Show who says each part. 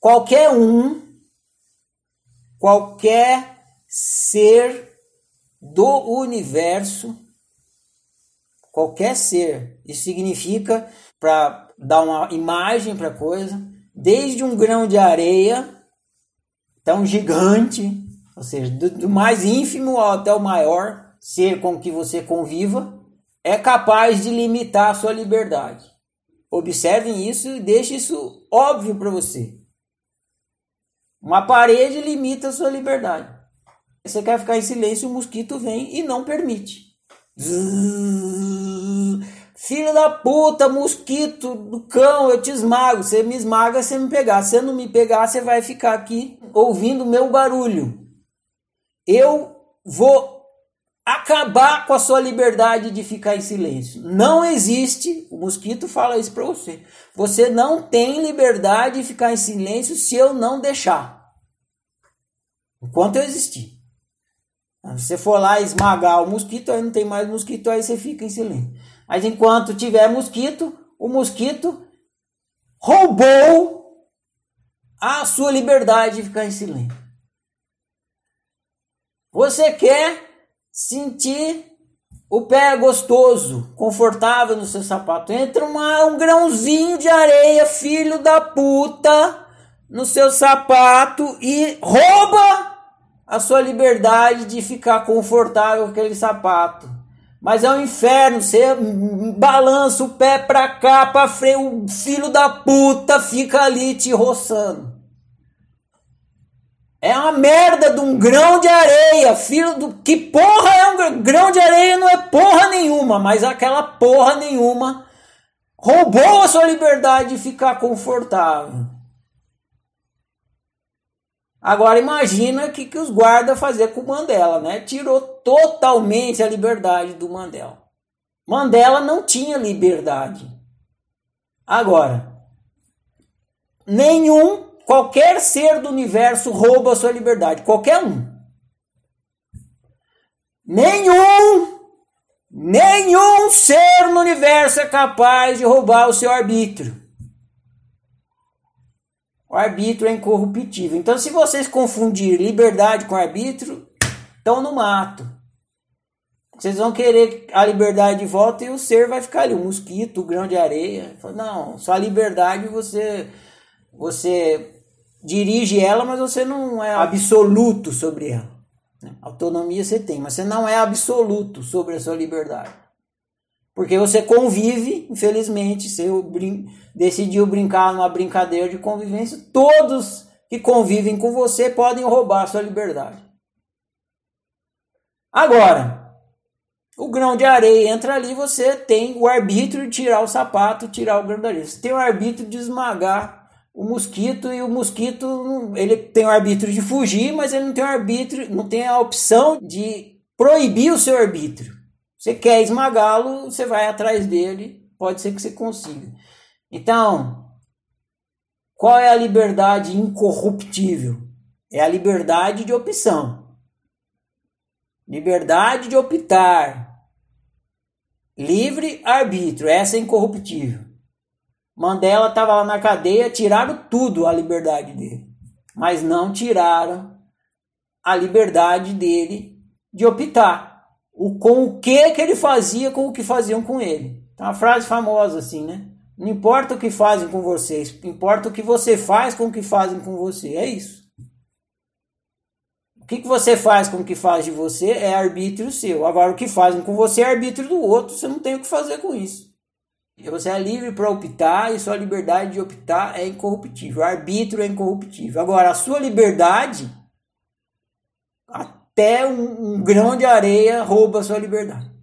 Speaker 1: qualquer um, qualquer ser do universo, qualquer ser, isso significa, para dar uma imagem para a coisa, desde um grão de areia, tão gigante, ou seja, do, do mais ínfimo até o maior ser com que você conviva, é capaz de limitar a sua liberdade. Observem isso e deixe isso óbvio para você. Uma parede limita a sua liberdade. Você quer ficar em silêncio, o mosquito vem e não permite. Filho da puta, mosquito do cão, eu te esmago. Você me esmaga, você me pegar. Se você não me pegar, você vai ficar aqui ouvindo meu barulho. Eu vou acabar com a sua liberdade de ficar em silêncio. Não existe, o mosquito fala isso para você. Você não tem liberdade de ficar em silêncio se eu não deixar. Enquanto eu existir. Se você for lá esmagar o mosquito, aí não tem mais mosquito, aí você fica em silêncio. Mas enquanto tiver mosquito, o mosquito roubou a sua liberdade de ficar em silêncio. Você quer sentir o pé gostoso, confortável no seu sapato. Entra uma, um grãozinho de areia, filho da puta, no seu sapato e rouba a sua liberdade de ficar confortável com aquele sapato. Mas é um inferno, você balança o pé pra cá, pra frente, o filho da puta fica ali te roçando. É uma merda de um grão de areia, filho do. Que porra é um grão de areia? Não é porra nenhuma, mas aquela porra nenhuma roubou a sua liberdade de ficar confortável. Agora imagina o que, que os guardas fazer com o Mandela, né? Tirou totalmente a liberdade do Mandela. Mandela não tinha liberdade. Agora, nenhum Qualquer ser do universo rouba a sua liberdade. Qualquer um. Nenhum, nenhum ser no universo é capaz de roubar o seu arbítrio. O arbítrio é incorruptível. Então, se vocês confundirem liberdade com arbítrio, estão no mato. Vocês vão querer a liberdade de volta e o ser vai ficar ali, um mosquito, um grão de areia. Não, só a liberdade você você dirige ela, mas você não é absoluto sobre ela. Né? Autonomia você tem, mas você não é absoluto sobre a sua liberdade. Porque você convive, infelizmente, você brin decidiu brincar numa brincadeira de convivência, todos que convivem com você podem roubar a sua liberdade. Agora, o grão de areia entra ali, você tem o arbítrio de tirar o sapato, tirar o grão de areia. Você tem o arbítrio de esmagar o mosquito e o mosquito ele tem o arbítrio de fugir, mas ele não tem o arbítrio, não tem a opção de proibir o seu arbítrio. Você quer esmagá-lo, você vai atrás dele, pode ser que você consiga. Então, qual é a liberdade incorruptível? É a liberdade de opção. Liberdade de optar. Livre arbítrio, essa é incorruptível. Mandela estava lá na cadeia, tiraram tudo a liberdade dele, mas não tiraram a liberdade dele de optar o com o que que ele fazia com o que faziam com ele. Tem uma frase famosa assim, né? Não importa o que fazem com vocês, importa o que você faz com o que fazem com você. É isso. O que, que você faz com o que faz de você é arbítrio seu. Agora, o que fazem com você é arbítrio do outro. Você não tem o que fazer com isso. Você é livre para optar e sua liberdade de optar é incorruptível. O arbítrio é incorruptível. Agora, a sua liberdade, até um, um grão de areia rouba a sua liberdade.